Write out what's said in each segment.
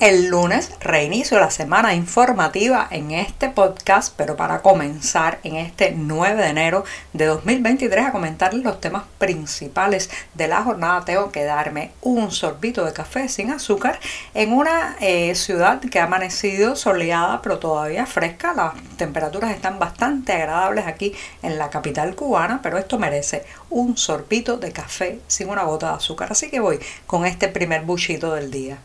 el lunes, reinicio la semana informativa en este podcast, pero para comenzar en este 9 de enero de 2023 a comentarles los temas principales de la jornada, tengo que darme un sorbito de café sin azúcar en una eh, ciudad que ha amanecido soleada pero todavía fresca. Las temperaturas están bastante agradables aquí en la capital cubana, pero esto merece un sorbito de café sin una gota de azúcar. Así que voy con este primer buchito del día.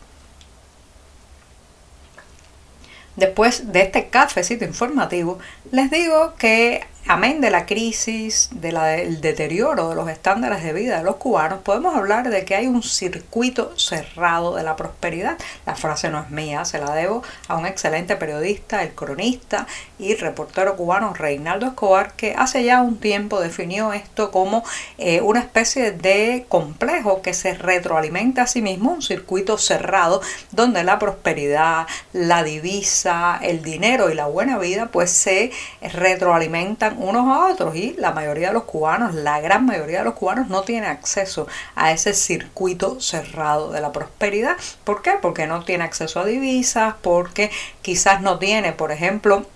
Después de este cafecito informativo, les digo que amén de la crisis, del deterioro de los estándares de vida de los cubanos, podemos hablar de que hay un circuito cerrado de la prosperidad. La frase no es mía, se la debo a un excelente periodista, el cronista y reportero cubano Reinaldo Escobar, que hace ya un tiempo definió esto como eh, una especie de complejo que se retroalimenta a sí mismo, un circuito cerrado donde la prosperidad, la divisa, el dinero y la buena vida pues se retroalimentan unos a otros y la mayoría de los cubanos, la gran mayoría de los cubanos no tiene acceso a ese circuito cerrado de la prosperidad. ¿Por qué? Porque no tiene acceso a divisas, porque quizás no tiene, por ejemplo,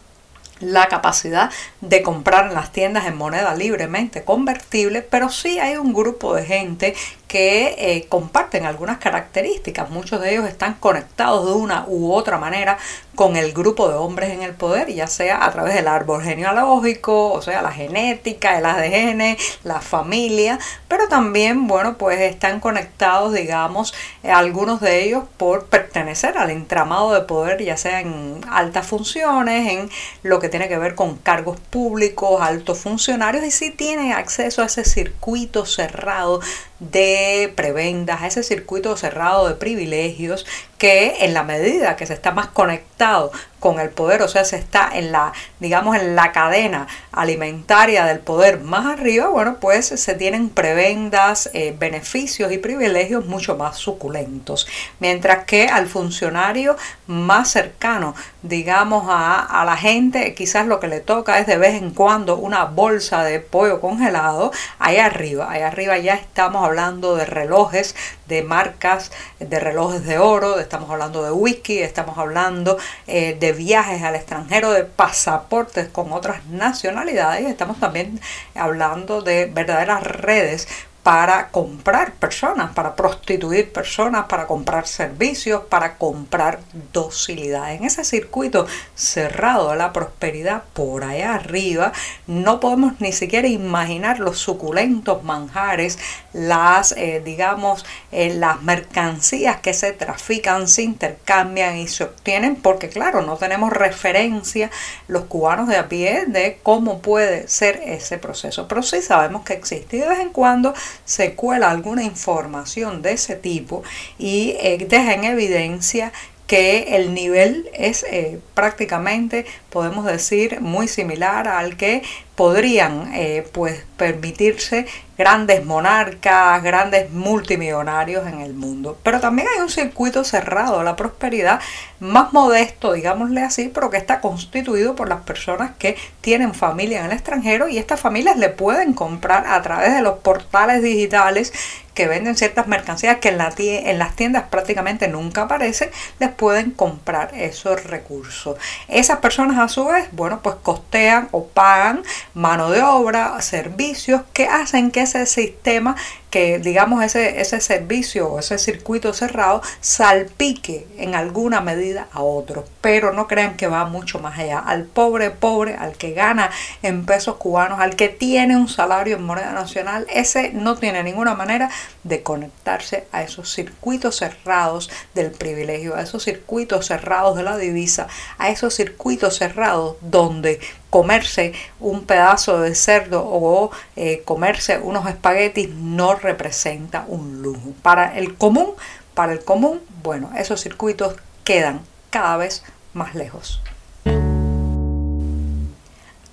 la capacidad de comprar en las tiendas en moneda libremente convertible, pero sí hay un grupo de gente que eh, comparten algunas características. Muchos de ellos están conectados de una u otra manera con el grupo de hombres en el poder, ya sea a través del árbol genealógico, o sea, la genética, el ADN, la familia, pero también, bueno, pues están conectados, digamos, eh, algunos de ellos por pertenecer al entramado de poder, ya sea en altas funciones, en lo que tiene que ver con cargos públicos, altos funcionarios, y sí tienen acceso a ese circuito cerrado de prebendas, a ese circuito cerrado de privilegios que en la medida que se está más conectado con el poder, o sea, se está en la, digamos, en la cadena alimentaria del poder más arriba, bueno, pues se tienen prebendas, eh, beneficios y privilegios mucho más suculentos. Mientras que al funcionario más cercano, digamos, a, a la gente, quizás lo que le toca es de vez en cuando una bolsa de pollo congelado, ahí arriba, ahí arriba ya estamos hablando de relojes, de marcas, de relojes de oro, estamos hablando de whisky, estamos hablando eh, de viajes al extranjero, de pasaportes con otras nacionalidades, estamos también hablando de verdaderas redes para comprar personas, para prostituir personas, para comprar servicios, para comprar docilidad. En ese circuito cerrado de la prosperidad por allá arriba, no podemos ni siquiera imaginar los suculentos manjares, las, eh, digamos, eh, las mercancías que se trafican, se intercambian y se obtienen, porque claro, no tenemos referencia los cubanos de a pie de cómo puede ser ese proceso. Pero sí sabemos que existe y de vez en cuando se cuela alguna información de ese tipo y eh, deja en evidencia que el nivel es eh, prácticamente, podemos decir, muy similar al que podrían eh, pues permitirse grandes monarcas, grandes multimillonarios en el mundo. Pero también hay un circuito cerrado a la prosperidad más modesto, digámosle así, pero que está constituido por las personas que tienen familia en el extranjero y estas familias le pueden comprar a través de los portales digitales que venden ciertas mercancías que en, la en las tiendas prácticamente nunca aparecen, les pueden comprar esos recursos. Esas personas a su vez, bueno, pues costean o pagan mano de obra, servicios que hacen que ese sistema que digamos ese, ese servicio o ese circuito cerrado salpique en alguna medida a otro. Pero no crean que va mucho más allá. Al pobre, pobre, al que gana en pesos cubanos, al que tiene un salario en moneda nacional, ese no tiene ninguna manera de conectarse a esos circuitos cerrados del privilegio, a esos circuitos cerrados de la divisa, a esos circuitos cerrados donde comerse un pedazo de cerdo o eh, comerse unos espaguetis no representa un lujo. Para el común, para el común, bueno, esos circuitos quedan cada vez más lejos.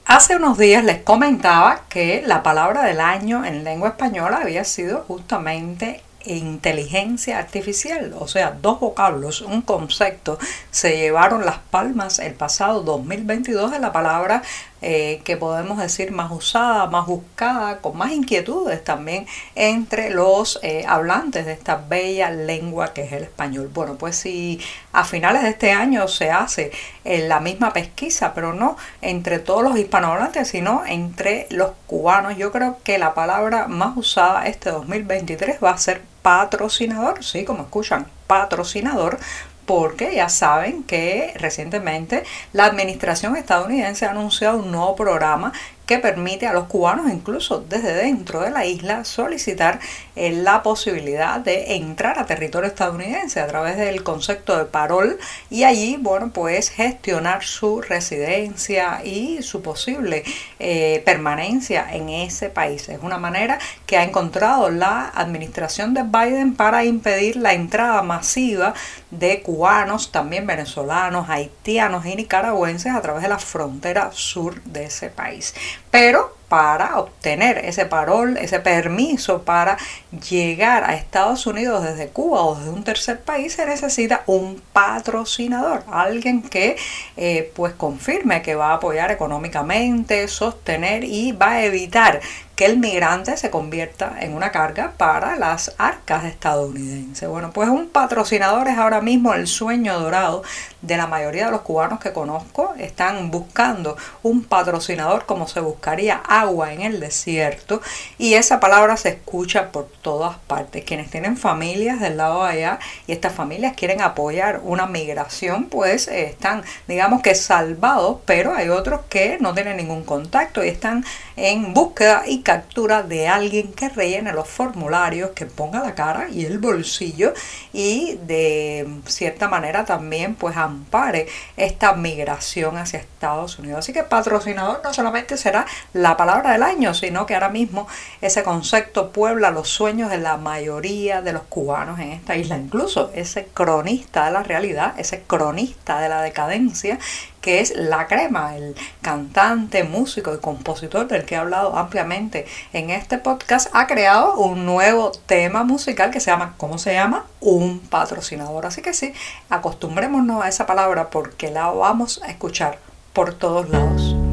Hace unos días les comentaba que la palabra del año en lengua española había sido justamente inteligencia artificial, o sea, dos vocablos, un concepto, se llevaron las palmas el pasado 2022 de la palabra eh, que podemos decir más usada, más buscada, con más inquietudes también entre los eh, hablantes de esta bella lengua que es el español. Bueno, pues si a finales de este año se hace eh, la misma pesquisa, pero no entre todos los hispanohablantes, sino entre los cubanos, yo creo que la palabra más usada este 2023 va a ser patrocinador, sí, como escuchan, patrocinador, porque ya saben que recientemente la administración estadounidense ha anunciado un nuevo programa que permite a los cubanos, incluso desde dentro de la isla, solicitar eh, la posibilidad de entrar a territorio estadounidense a través del concepto de parol y allí, bueno, pues gestionar su residencia y su posible eh, permanencia en ese país. Es una manera que ha encontrado la administración de Biden para impedir la entrada masiva de cubanos, también venezolanos, haitianos y nicaragüenses a través de la frontera sur de ese país. Pero para obtener ese parol, ese permiso para llegar a Estados Unidos desde Cuba o desde un tercer país, se necesita un patrocinador, alguien que eh, pues confirme que va a apoyar económicamente, sostener y va a evitar que el migrante se convierta en una carga para las arcas estadounidenses. Bueno, pues un patrocinador es ahora mismo el sueño dorado de la mayoría de los cubanos que conozco. Están buscando un patrocinador como se buscaría agua en el desierto y esa palabra se escucha por todas partes. Quienes tienen familias del lado de allá y estas familias quieren apoyar una migración, pues eh, están, digamos que salvados, pero hay otros que no tienen ningún contacto y están en búsqueda y captura de alguien que rellene los formularios, que ponga la cara y el bolsillo y de cierta manera también pues ampare esta migración hacia Estados Unidos. Así que patrocinador no solamente será la palabra del año, sino que ahora mismo ese concepto puebla los sueños de la mayoría de los cubanos en esta isla. Incluso ese cronista de la realidad, ese cronista de la decadencia que es La Crema, el cantante, músico y compositor del que he hablado ampliamente en este podcast, ha creado un nuevo tema musical que se llama, ¿cómo se llama? Un patrocinador. Así que sí, acostumbrémonos a esa palabra porque la vamos a escuchar por todos lados.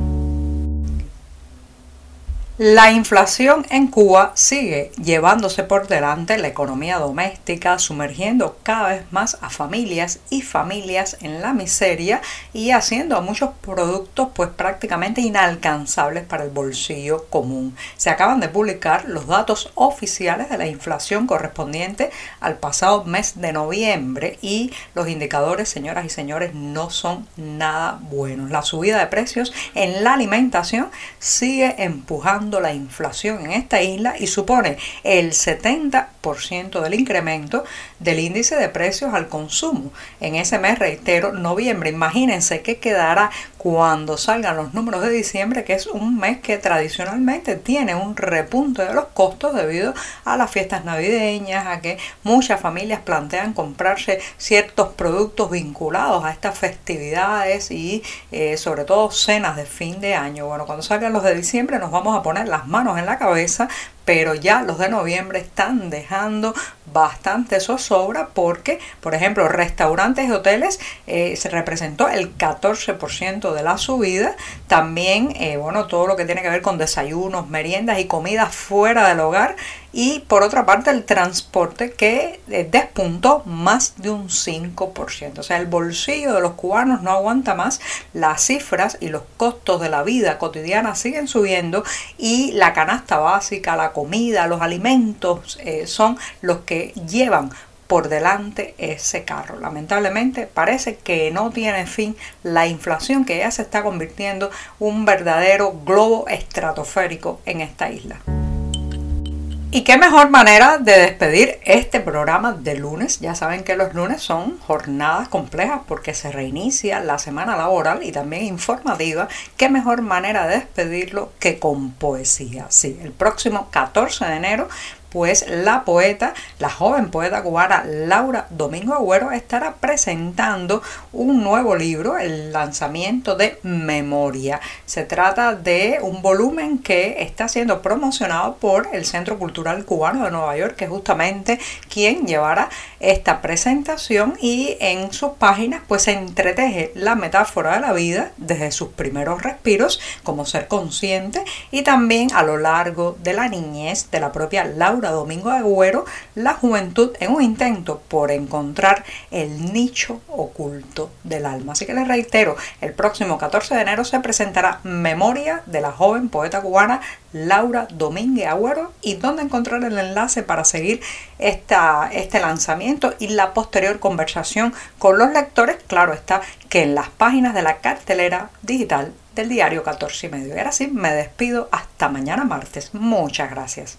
La inflación en Cuba sigue llevándose por delante la economía doméstica, sumergiendo cada vez más a familias y familias en la miseria y haciendo a muchos productos pues prácticamente inalcanzables para el bolsillo común. Se acaban de publicar los datos oficiales de la inflación correspondiente al pasado mes de noviembre y los indicadores, señoras y señores, no son nada buenos. La subida de precios en la alimentación sigue empujando la inflación en esta isla y supone el 70% del incremento del índice de precios al consumo. En ese mes, reitero, noviembre, imagínense qué quedará cuando salgan los números de diciembre, que es un mes que tradicionalmente tiene un repunte de los costos debido a las fiestas navideñas, a que muchas familias plantean comprarse ciertos productos vinculados a estas festividades y eh, sobre todo cenas de fin de año. Bueno, cuando salgan los de diciembre nos vamos a poner las manos en la cabeza pero ya los de noviembre están dejando bastante zozobra porque, por ejemplo, restaurantes y hoteles eh, se representó el 14% de la subida. También, eh, bueno, todo lo que tiene que ver con desayunos, meriendas y comidas fuera del hogar. Y por otra parte, el transporte que eh, despuntó más de un 5%. O sea, el bolsillo de los cubanos no aguanta más. Las cifras y los costos de la vida cotidiana siguen subiendo y la canasta básica, la comida, los alimentos eh, son los que llevan por delante ese carro. Lamentablemente parece que no tiene fin la inflación que ya se está convirtiendo un verdadero globo estratosférico en esta isla. Y qué mejor manera de despedir este programa de lunes. Ya saben que los lunes son jornadas complejas porque se reinicia la semana laboral y también informativa. Qué mejor manera de despedirlo que con poesía. Sí, el próximo 14 de enero pues la poeta, la joven poeta cubana Laura Domingo Agüero estará presentando un nuevo libro, el lanzamiento de Memoria. Se trata de un volumen que está siendo promocionado por el Centro Cultural Cubano de Nueva York, que es justamente quien llevará esta presentación y en sus páginas pues se entreteje la metáfora de la vida desde sus primeros respiros como ser consciente y también a lo largo de la niñez de la propia Laura Domingo Agüero, la juventud en un intento por encontrar el nicho oculto del alma. Así que les reitero, el próximo 14 de enero se presentará Memoria de la joven poeta cubana Laura Domínguez Agüero y dónde encontrar el enlace para seguir esta, este lanzamiento y la posterior conversación con los lectores, claro está que en las páginas de la cartelera digital del diario 14 y medio. Y ahora sí, me despido hasta mañana martes. Muchas gracias.